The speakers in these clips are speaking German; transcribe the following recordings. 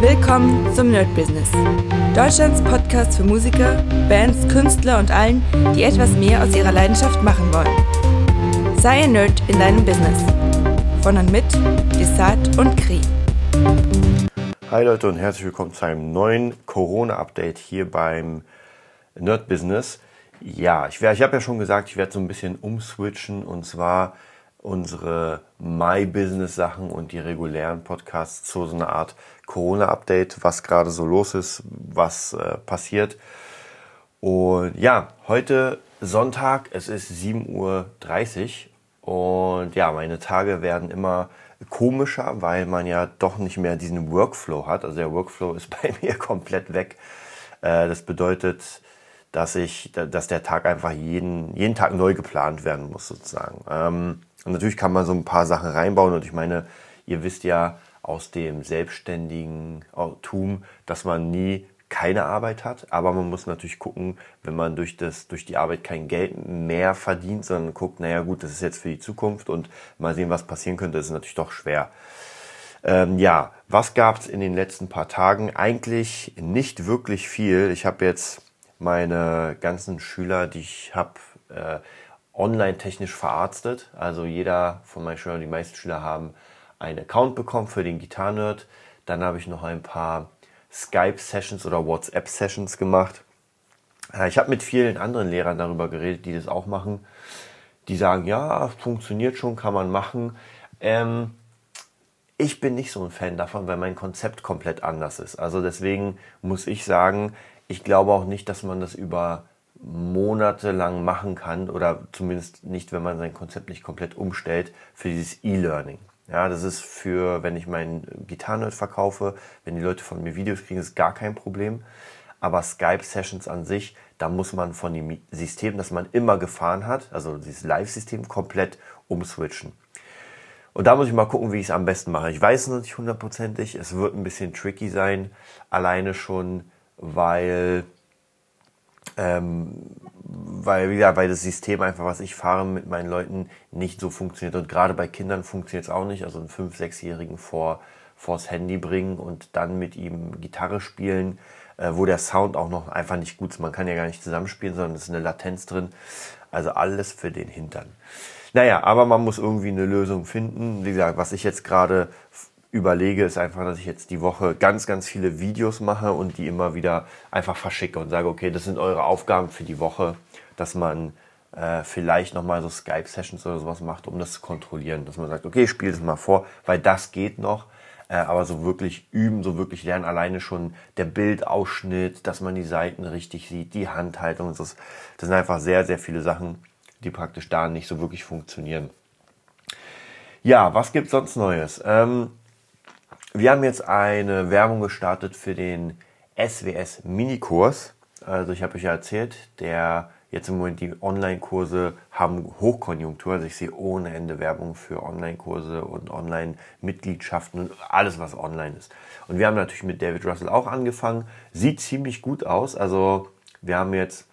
Willkommen zum Nerd Business. Deutschlands Podcast für Musiker, Bands, Künstler und allen, die etwas mehr aus ihrer Leidenschaft machen wollen. Sei ein Nerd in deinem Business. Von und mit Desart und Kri. Hi Leute und herzlich willkommen zu einem neuen Corona-Update hier beim Nerd Business. Ja, ich, ich habe ja schon gesagt, ich werde so ein bisschen umswitchen und zwar unsere My Business Sachen und die regulären Podcasts zu so einer Art Corona-Update, was gerade so los ist, was äh, passiert. Und ja, heute Sonntag, es ist 7.30 Uhr und ja, meine Tage werden immer komischer, weil man ja doch nicht mehr diesen Workflow hat. Also der Workflow ist bei mir komplett weg. Äh, das bedeutet, dass ich, dass der Tag einfach jeden, jeden Tag neu geplant werden muss sozusagen. Ähm, und natürlich kann man so ein paar Sachen reinbauen und ich meine, ihr wisst ja aus dem selbstständigen Tum, dass man nie keine Arbeit hat, aber man muss natürlich gucken, wenn man durch das durch die Arbeit kein Geld mehr verdient, sondern guckt, naja gut, das ist jetzt für die Zukunft und mal sehen, was passieren könnte, das ist natürlich doch schwer. Ähm, ja, was gab's in den letzten paar Tagen? Eigentlich nicht wirklich viel. Ich habe jetzt meine ganzen Schüler, die ich habe, äh, online technisch verarztet. Also jeder von meinen Schülern, die meisten Schüler haben einen Account bekommen für den Gitarrenerd. Dann habe ich noch ein paar Skype-Sessions oder WhatsApp-Sessions gemacht. Äh, ich habe mit vielen anderen Lehrern darüber geredet, die das auch machen. Die sagen, ja, funktioniert schon, kann man machen. Ähm, ich bin nicht so ein Fan davon, weil mein Konzept komplett anders ist. Also deswegen muss ich sagen, ich glaube auch nicht, dass man das über monatelang machen kann oder zumindest nicht, wenn man sein Konzept nicht komplett umstellt für dieses E-Learning. Ja, das ist für, wenn ich meinen Gitarrenerd verkaufe, wenn die Leute von mir Videos kriegen, ist gar kein Problem. Aber Skype-Sessions an sich, da muss man von dem System, das man immer gefahren hat, also dieses Live-System, komplett umswitchen. Und da muss ich mal gucken, wie ich es am besten mache. Ich weiß noch nicht hundertprozentig, es wird ein bisschen tricky sein, alleine schon, weil ähm, weil, ja, weil das System einfach, was ich fahre mit meinen Leuten, nicht so funktioniert. Und gerade bei Kindern funktioniert es auch nicht. Also einen 5-, 6-Jährigen vor, vors Handy bringen und dann mit ihm Gitarre spielen, äh, wo der Sound auch noch einfach nicht gut ist. Man kann ja gar nicht zusammenspielen, sondern es ist eine Latenz drin. Also alles für den Hintern. Naja, aber man muss irgendwie eine Lösung finden. Wie gesagt, was ich jetzt gerade überlege, ist einfach, dass ich jetzt die Woche ganz, ganz viele Videos mache und die immer wieder einfach verschicke und sage, okay, das sind eure Aufgaben für die Woche, dass man äh, vielleicht nochmal so Skype-Sessions oder sowas macht, um das zu kontrollieren. Dass man sagt, okay, ich spiele das mal vor, weil das geht noch. Äh, aber so wirklich üben, so wirklich lernen, alleine schon der Bildausschnitt, dass man die Seiten richtig sieht, die Handhaltung. Das, das sind einfach sehr, sehr viele Sachen, die praktisch da nicht so wirklich funktionieren. Ja, was gibt's sonst Neues? Ähm, wir haben jetzt eine Werbung gestartet für den SWS Minikurs. Also ich habe euch ja erzählt, der jetzt im Moment die Online-Kurse haben Hochkonjunktur. Also ich sehe ohne Ende Werbung für Online-Kurse und Online-Mitgliedschaften und alles, was online ist. Und wir haben natürlich mit David Russell auch angefangen. Sieht ziemlich gut aus. Also wir haben jetzt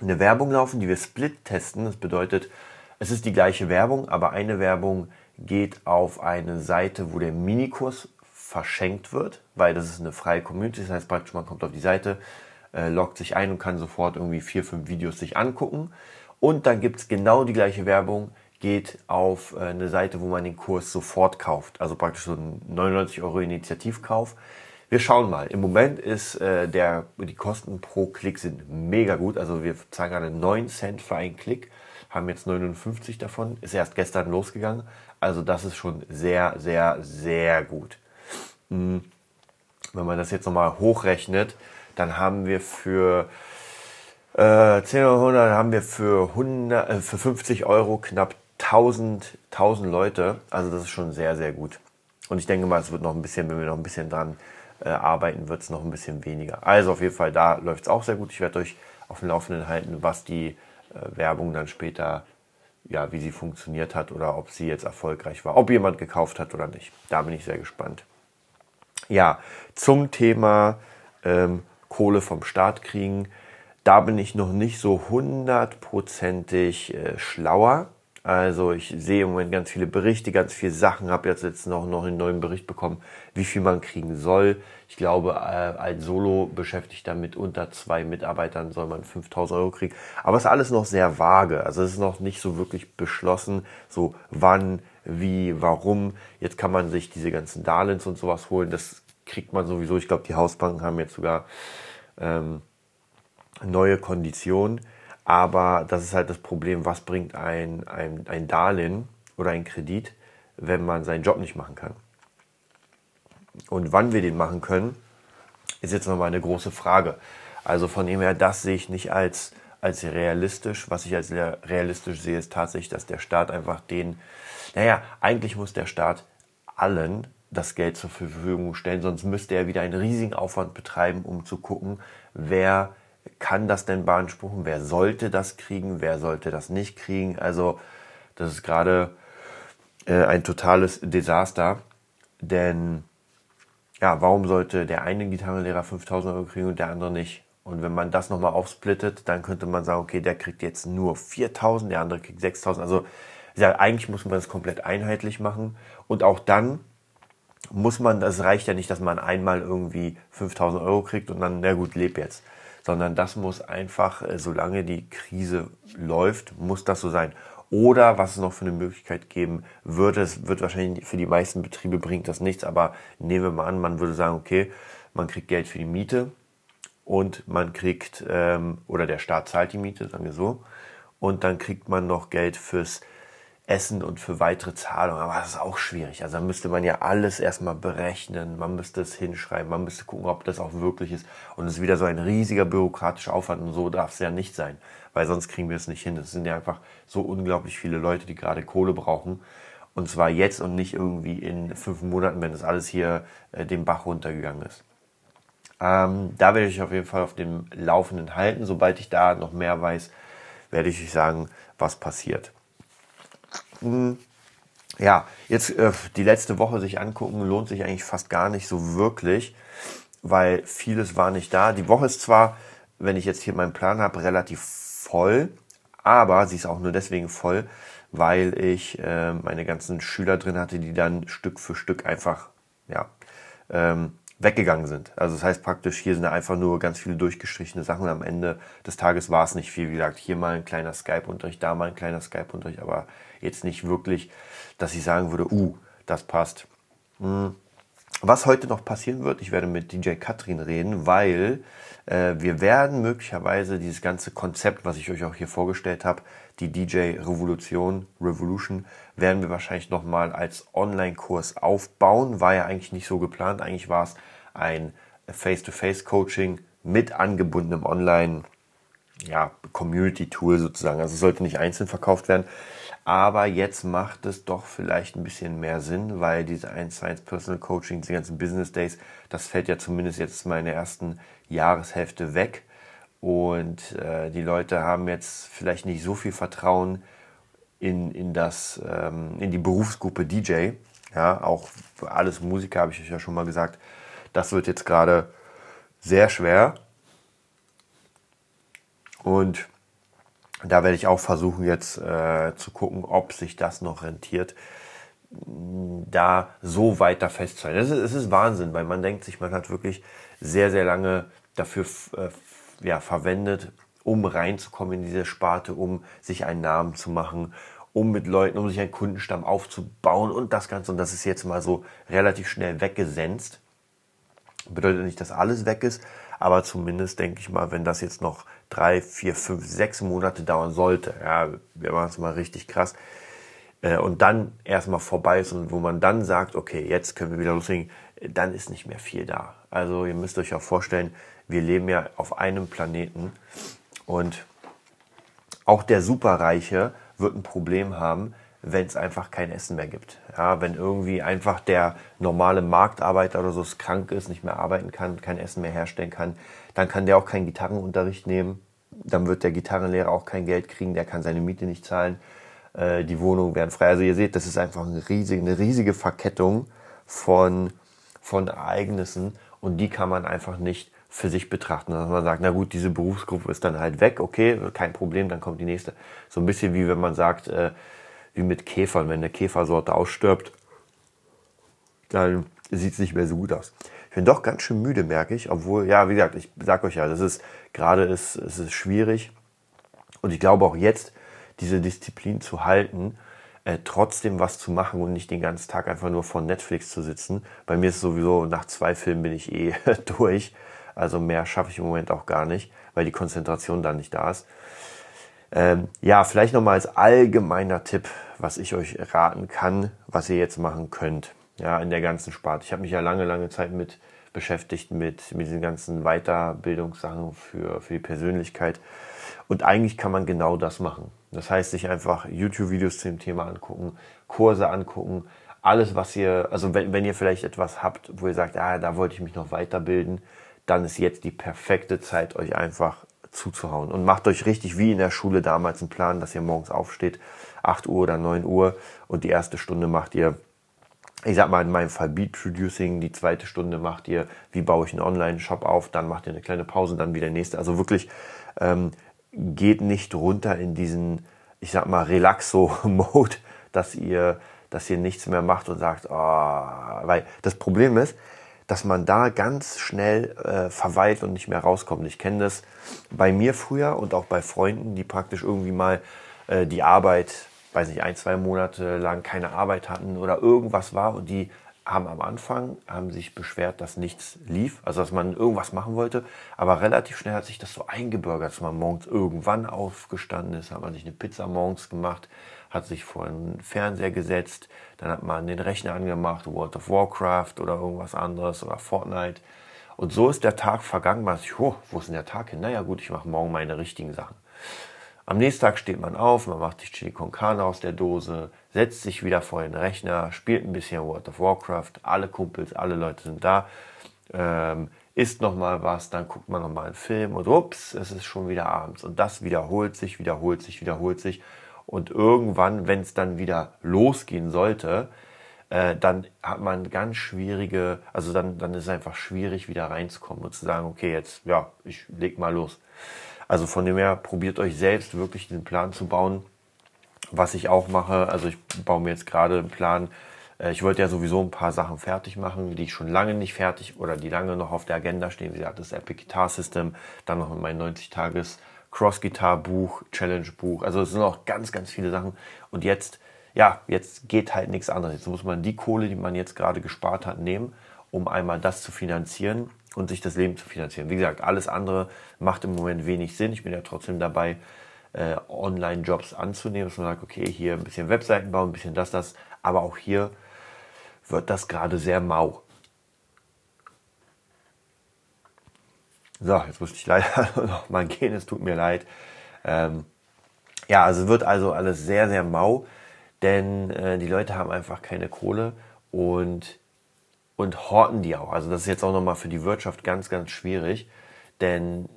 eine Werbung laufen, die wir split testen. Das bedeutet, es ist die gleiche Werbung, aber eine Werbung geht auf eine Seite, wo der Minikurs verschenkt wird, weil das ist eine freie Community. Das heißt praktisch, man kommt auf die Seite, äh, loggt sich ein und kann sofort irgendwie vier, fünf Videos sich angucken. Und dann gibt es genau die gleiche Werbung, geht auf äh, eine Seite, wo man den Kurs sofort kauft. Also praktisch so ein 99 Euro Initiativkauf. Wir schauen mal. Im Moment ist äh, der, die Kosten pro Klick sind mega gut. Also wir zahlen gerade 9 Cent für einen Klick, haben jetzt 59 davon. Ist erst gestern losgegangen. Also das ist schon sehr, sehr, sehr gut. Hm. Wenn man das jetzt nochmal hochrechnet, dann haben wir für äh, 10 oder 100 haben wir für, 100, äh, für 50 Euro knapp 1000, 1000 Leute. Also das ist schon sehr, sehr gut. Und ich denke mal, es wird noch ein bisschen, wenn wir noch ein bisschen dran äh, arbeiten, wird es noch ein bisschen weniger. Also auf jeden Fall, da läuft es auch sehr gut. Ich werde euch auf dem Laufenden halten, was die äh, Werbung dann später, ja, wie sie funktioniert hat oder ob sie jetzt erfolgreich war, ob jemand gekauft hat oder nicht. Da bin ich sehr gespannt. Ja, zum Thema ähm, Kohle vom Staat kriegen, da bin ich noch nicht so hundertprozentig äh, schlauer. Also ich sehe im Moment ganz viele Berichte, ganz viele Sachen, habe jetzt, jetzt noch, noch einen neuen Bericht bekommen, wie viel man kriegen soll. Ich glaube, äh, als Solo-Beschäftigter mit unter zwei Mitarbeitern soll man 5000 Euro kriegen. Aber es ist alles noch sehr vage. Also es ist noch nicht so wirklich beschlossen, so wann, wie, warum. Jetzt kann man sich diese ganzen Darlehens und sowas holen. Das kriegt man sowieso. Ich glaube, die Hausbanken haben jetzt sogar ähm, neue Konditionen. Aber das ist halt das Problem, was bringt ein, ein, ein Darlehen oder ein Kredit, wenn man seinen Job nicht machen kann. Und wann wir den machen können, ist jetzt nochmal eine große Frage. Also von dem her, das sehe ich nicht als, als realistisch. Was ich als realistisch sehe, ist tatsächlich, dass der Staat einfach den, naja, eigentlich muss der Staat allen das Geld zur Verfügung stellen, sonst müsste er wieder einen riesigen Aufwand betreiben, um zu gucken, wer kann das denn beanspruchen? Wer sollte das kriegen? Wer sollte das nicht kriegen? Also das ist gerade äh, ein totales Desaster, denn ja, warum sollte der eine Gitarrenlehrer 5000 Euro kriegen und der andere nicht? Und wenn man das nochmal aufsplittet, dann könnte man sagen, okay, der kriegt jetzt nur 4000, der andere kriegt 6000. Also ja, eigentlich muss man das komplett einheitlich machen. Und auch dann muss man, das reicht ja nicht, dass man einmal irgendwie 5000 Euro kriegt und dann, na gut, leb jetzt sondern das muss einfach, äh, solange die Krise läuft, muss das so sein. Oder was es noch für eine Möglichkeit geben würde, es wird wahrscheinlich für die meisten Betriebe bringt das nichts, aber nehmen wir mal an, man würde sagen, okay, man kriegt Geld für die Miete und man kriegt, ähm, oder der Staat zahlt die Miete, sagen wir so, und dann kriegt man noch Geld fürs Essen und für weitere Zahlungen. Aber das ist auch schwierig. Also da müsste man ja alles erstmal berechnen, man müsste es hinschreiben, man müsste gucken, ob das auch wirklich ist. Und es ist wieder so ein riesiger bürokratischer Aufwand und so darf es ja nicht sein, weil sonst kriegen wir es nicht hin. Es sind ja einfach so unglaublich viele Leute, die gerade Kohle brauchen. Und zwar jetzt und nicht irgendwie in fünf Monaten, wenn das alles hier äh, den Bach runtergegangen ist. Ähm, da werde ich auf jeden Fall auf dem Laufenden halten. Sobald ich da noch mehr weiß, werde ich euch sagen, was passiert. Hm, ja, jetzt äh, die letzte Woche sich angucken, lohnt sich eigentlich fast gar nicht so wirklich, weil vieles war nicht da. Die Woche ist zwar, wenn ich jetzt hier meinen Plan habe, relativ voll, aber sie ist auch nur deswegen voll, weil ich äh, meine ganzen Schüler drin hatte, die dann Stück für Stück einfach ja, ähm, weggegangen sind. Also das heißt praktisch, hier sind einfach nur ganz viele durchgestrichene Sachen. Am Ende des Tages war es nicht viel. Wie gesagt, hier mal ein kleiner Skype-Unterricht, da mal ein kleiner Skype-Unterricht, aber jetzt nicht wirklich, dass ich sagen würde, uh, das passt. Hm. Was heute noch passieren wird, ich werde mit DJ Katrin reden, weil äh, wir werden möglicherweise dieses ganze Konzept, was ich euch auch hier vorgestellt habe, die DJ Revolution, Revolution, werden wir wahrscheinlich nochmal als Online-Kurs aufbauen. War ja eigentlich nicht so geplant. Eigentlich war es ein Face-to-Face-Coaching mit angebundenem Online- ja, Community-Tool sozusagen. Also es sollte nicht einzeln verkauft werden. Aber jetzt macht es doch vielleicht ein bisschen mehr Sinn, weil diese 1 1 Personal Coaching, diese ganzen Business Days, das fällt ja zumindest jetzt mal in der ersten Jahreshälfte weg. Und äh, die Leute haben jetzt vielleicht nicht so viel Vertrauen in, in, das, ähm, in die Berufsgruppe DJ. Ja, auch alles Musiker habe ich euch ja schon mal gesagt. Das wird jetzt gerade sehr schwer. Und da werde ich auch versuchen jetzt äh, zu gucken, ob sich das noch rentiert, da so weiter festzuhalten. Es ist, ist Wahnsinn, weil man denkt sich, man hat wirklich sehr, sehr lange dafür äh, ja, verwendet, um reinzukommen in diese Sparte, um sich einen Namen zu machen, um mit Leuten, um sich einen Kundenstamm aufzubauen und das Ganze. Und das ist jetzt mal so relativ schnell weggesenzt. Bedeutet nicht, dass alles weg ist, aber zumindest denke ich mal, wenn das jetzt noch drei, vier, fünf, sechs Monate dauern sollte, ja, wir machen es mal richtig krass, äh, und dann erstmal vorbei ist und wo man dann sagt, okay, jetzt können wir wieder loslegen, dann ist nicht mehr viel da. Also ihr müsst euch auch vorstellen, wir leben ja auf einem Planeten und auch der Superreiche wird ein Problem haben, wenn es einfach kein Essen mehr gibt. Ja, wenn irgendwie einfach der normale Marktarbeiter oder so krank ist, nicht mehr arbeiten kann, kein Essen mehr herstellen kann, dann kann der auch keinen Gitarrenunterricht nehmen. Dann wird der Gitarrenlehrer auch kein Geld kriegen, der kann seine Miete nicht zahlen. Äh, die Wohnungen werden frei. Also ihr seht, das ist einfach eine riesige, eine riesige Verkettung von, von Ereignissen und die kann man einfach nicht für sich betrachten. Dass man sagt, na gut, diese Berufsgruppe ist dann halt weg, okay, kein Problem, dann kommt die nächste. So ein bisschen wie wenn man sagt, äh, wie mit Käfern. Wenn eine Käfersorte ausstirbt, dann sieht es nicht mehr so gut aus. Ich bin doch ganz schön müde, merke ich. Obwohl, ja, wie gesagt, ich sag euch ja, das ist gerade ist, es ist schwierig. Und ich glaube auch jetzt, diese Disziplin zu halten, äh, trotzdem was zu machen und nicht den ganzen Tag einfach nur vor Netflix zu sitzen. Bei mir ist sowieso, nach zwei Filmen bin ich eh durch. Also mehr schaffe ich im Moment auch gar nicht, weil die Konzentration dann nicht da ist. Ähm, ja, vielleicht nochmal als allgemeiner Tipp, was ich euch raten kann, was ihr jetzt machen könnt ja, in der ganzen Sparte. Ich habe mich ja lange, lange Zeit mit beschäftigt, mit, mit diesen ganzen Weiterbildungssachen für, für die Persönlichkeit. Und eigentlich kann man genau das machen. Das heißt, sich einfach YouTube-Videos zu dem Thema angucken, Kurse angucken, alles, was ihr, also wenn, wenn ihr vielleicht etwas habt, wo ihr sagt, ah, da wollte ich mich noch weiterbilden, dann ist jetzt die perfekte Zeit, euch einfach zuzuhauen. Und macht euch richtig wie in der Schule damals einen Plan, dass ihr morgens aufsteht, 8 Uhr oder 9 Uhr und die erste Stunde macht ihr ich sag mal in meinem Fall Beat Producing, die zweite Stunde macht ihr, wie baue ich einen Online-Shop auf, dann macht ihr eine kleine Pause, dann wieder nächste. Also wirklich ähm, geht nicht runter in diesen, ich sag mal, Relaxo-Mode, dass ihr, dass ihr nichts mehr macht und sagt, oh, weil das Problem ist, dass man da ganz schnell äh, verweilt und nicht mehr rauskommt. Ich kenne das bei mir früher und auch bei Freunden, die praktisch irgendwie mal äh, die Arbeit weiß nicht, ein, zwei Monate lang keine Arbeit hatten oder irgendwas war und die haben am Anfang haben sich beschwert, dass nichts lief, also dass man irgendwas machen wollte, aber relativ schnell hat sich das so eingebürgert, dass man morgens irgendwann aufgestanden ist, hat man sich eine Pizza morgens gemacht, hat sich vor den Fernseher gesetzt, dann hat man den Rechner angemacht, World of Warcraft oder irgendwas anderes oder Fortnite. Und so ist der Tag vergangen. Man sich, oh, wo ist denn der Tag hin? Naja gut, ich mache morgen meine richtigen Sachen. Am nächsten Tag steht man auf, man macht die Chili con Carne aus der Dose, setzt sich wieder vor den Rechner, spielt ein bisschen World of Warcraft, alle Kumpels, alle Leute sind da, ähm, isst noch mal was, dann guckt man noch mal einen Film und ups, es ist schon wieder abends und das wiederholt sich, wiederholt sich, wiederholt sich und irgendwann, wenn es dann wieder losgehen sollte, äh, dann hat man ganz schwierige, also dann, dann ist es einfach schwierig wieder reinzukommen und zu sagen, okay, jetzt, ja, ich leg mal los. Also von dem her probiert euch selbst wirklich den Plan zu bauen. Was ich auch mache, also ich baue mir jetzt gerade einen Plan. Äh, ich wollte ja sowieso ein paar Sachen fertig machen, die ich schon lange nicht fertig oder die lange noch auf der Agenda stehen. Wie gesagt, das Epic Guitar System, dann noch mein 90 Tages Cross Guitar Buch, Challenge Buch. Also es sind auch ganz, ganz viele Sachen. Und jetzt, ja, jetzt geht halt nichts anderes. Jetzt muss man die Kohle, die man jetzt gerade gespart hat, nehmen, um einmal das zu finanzieren und sich das Leben zu finanzieren. Wie gesagt, alles andere macht im Moment wenig Sinn. Ich bin ja trotzdem dabei, äh, Online-Jobs anzunehmen, dass man sagt, okay, hier ein bisschen Webseiten bauen, ein bisschen das, das. Aber auch hier wird das gerade sehr mau. So, jetzt musste ich leider noch mal gehen, es tut mir leid. Ähm, ja, also wird also alles sehr, sehr mau, denn äh, die Leute haben einfach keine Kohle und und horten die auch. Also das ist jetzt auch nochmal für die Wirtschaft ganz, ganz schwierig, denn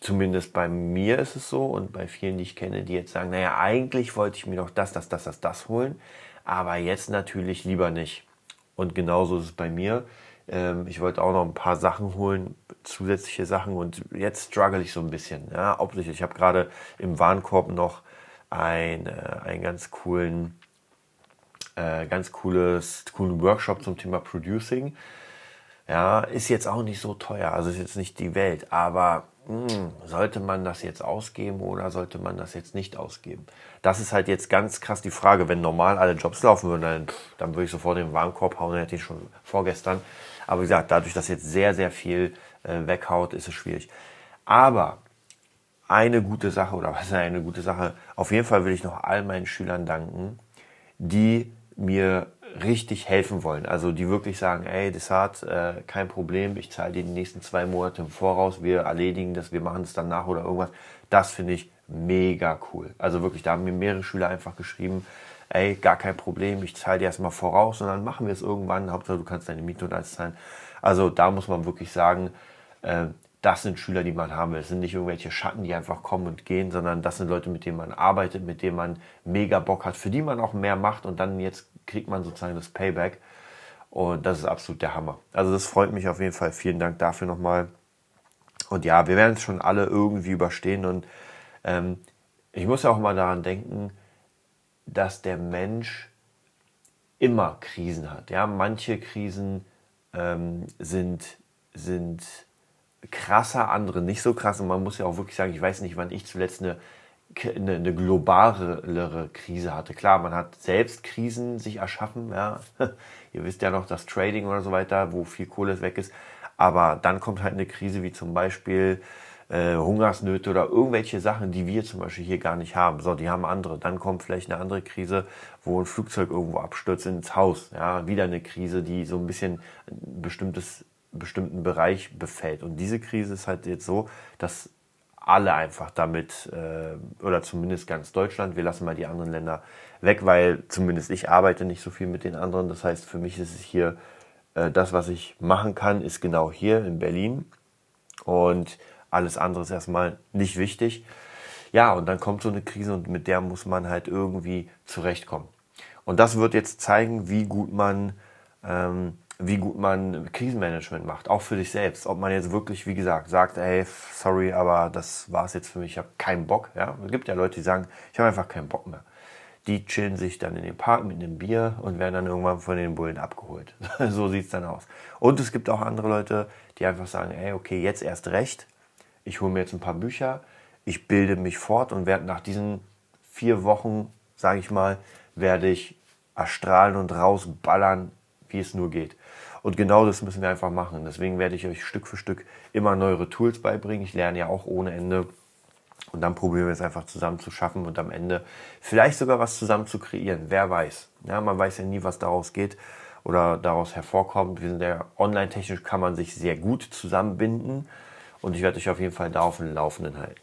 zumindest bei mir ist es so und bei vielen, die ich kenne, die jetzt sagen, naja, eigentlich wollte ich mir doch das, das, das, das, das holen, aber jetzt natürlich lieber nicht. Und genauso ist es bei mir. Ähm, ich wollte auch noch ein paar Sachen holen, zusätzliche Sachen und jetzt struggle ich so ein bisschen. Ja, hauptsächlich, ich habe gerade im Warenkorb noch ein, äh, einen ganz coolen äh, ganz cooles, coolen Workshop zum Thema Producing. Ja, ist jetzt auch nicht so teuer, also ist jetzt nicht die Welt, aber mh, hm, sollte man das jetzt ausgeben oder sollte man das jetzt nicht ausgeben? Das ist halt jetzt ganz krass die Frage. Wenn normal alle Jobs laufen würden, dann, dann würde ich sofort den Warenkorb hauen, dann hätte ich schon vorgestern. Aber wie gesagt, dadurch, dass jetzt sehr, sehr viel äh, weghaut, ist es schwierig. Aber eine gute Sache, oder was ist eine gute Sache? Auf jeden Fall will ich noch all meinen Schülern danken, die mir richtig helfen wollen. Also die wirklich sagen, ey, das hat äh, kein Problem, ich zahle dir die nächsten zwei Monate im Voraus, wir erledigen das, wir machen es dann nach oder irgendwas. Das finde ich mega cool. Also wirklich, da haben mir mehrere Schüler einfach geschrieben, ey, gar kein Problem, ich zahle dir erstmal voraus und dann machen wir es irgendwann. Hauptsache, du kannst deine Miete und alles zahlen. Also da muss man wirklich sagen, äh, das sind Schüler, die man haben will. Es sind nicht irgendwelche Schatten, die einfach kommen und gehen, sondern das sind Leute, mit denen man arbeitet, mit denen man mega Bock hat, für die man auch mehr macht und dann jetzt kriegt man sozusagen das Payback. Und das ist absolut der Hammer. Also das freut mich auf jeden Fall. Vielen Dank dafür nochmal. Und ja, wir werden es schon alle irgendwie überstehen. Und ähm, ich muss ja auch mal daran denken, dass der Mensch immer Krisen hat. Ja, manche Krisen ähm, sind, sind krasser, andere nicht so krass. Und man muss ja auch wirklich sagen, ich weiß nicht, wann ich zuletzt eine, eine, eine globalere Krise hatte. Klar, man hat selbst Krisen sich erschaffen. Ja. Ihr wisst ja noch, das Trading oder so weiter, wo viel Kohle weg ist. Aber dann kommt halt eine Krise wie zum Beispiel äh, Hungersnöte oder irgendwelche Sachen, die wir zum Beispiel hier gar nicht haben. So, die haben andere. Dann kommt vielleicht eine andere Krise, wo ein Flugzeug irgendwo abstürzt ins Haus. Ja, wieder eine Krise, die so ein bisschen ein bestimmtes, bestimmten Bereich befällt. Und diese Krise ist halt jetzt so, dass alle einfach damit, äh, oder zumindest ganz Deutschland, wir lassen mal die anderen Länder weg, weil zumindest ich arbeite nicht so viel mit den anderen. Das heißt, für mich ist es hier, äh, das, was ich machen kann, ist genau hier in Berlin. Und alles andere ist erstmal nicht wichtig. Ja, und dann kommt so eine Krise und mit der muss man halt irgendwie zurechtkommen. Und das wird jetzt zeigen, wie gut man, ähm, wie gut man Krisenmanagement macht, auch für sich selbst. Ob man jetzt wirklich, wie gesagt, sagt, hey, sorry, aber das war es jetzt für mich, ich habe keinen Bock. Ja? Es gibt ja Leute, die sagen, ich habe einfach keinen Bock mehr. Die chillen sich dann in den Park mit einem Bier und werden dann irgendwann von den Bullen abgeholt. so sieht es dann aus. Und es gibt auch andere Leute, die einfach sagen, hey, okay, jetzt erst recht ich hole mir jetzt ein paar Bücher, ich bilde mich fort und werde nach diesen vier Wochen, sage ich mal, werde ich erstrahlen und rausballern, wie es nur geht. Und genau das müssen wir einfach machen. Deswegen werde ich euch Stück für Stück immer neuere Tools beibringen. Ich lerne ja auch ohne Ende. Und dann probieren wir es einfach zusammen zu schaffen und am Ende vielleicht sogar was zusammen zu kreieren. Wer weiß. Ja, man weiß ja nie, was daraus geht oder daraus hervorkommt. Wir sind ja online-technisch kann man sich sehr gut zusammenbinden und ich werde euch auf jeden Fall da auf dem Laufenden halten.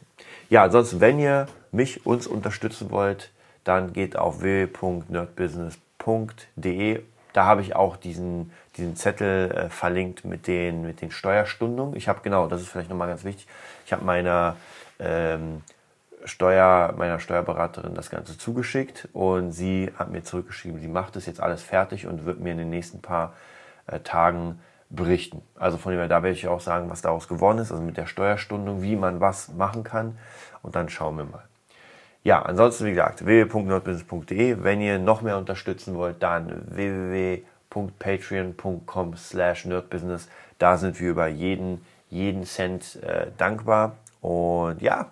Ja, ansonsten, wenn ihr mich, uns unterstützen wollt, dann geht auf www.nerdbusiness.de. Da habe ich auch diesen, diesen Zettel äh, verlinkt mit den, mit den Steuerstundungen. Ich habe genau, das ist vielleicht nochmal ganz wichtig, ich habe meiner, ähm, Steuer, meiner Steuerberaterin das Ganze zugeschickt und sie hat mir zurückgeschrieben, sie macht es jetzt alles fertig und wird mir in den nächsten paar äh, Tagen berichten. Also von dem her, da werde ich auch sagen, was daraus geworden ist, also mit der Steuerstundung, wie man was machen kann. Und dann schauen wir mal. Ja, ansonsten wie gesagt, www.nordbusiness.de. Wenn ihr noch mehr unterstützen wollt, dann www.patreon.com slash nerdbusiness. Da sind wir über jeden, jeden Cent äh, dankbar. Und ja,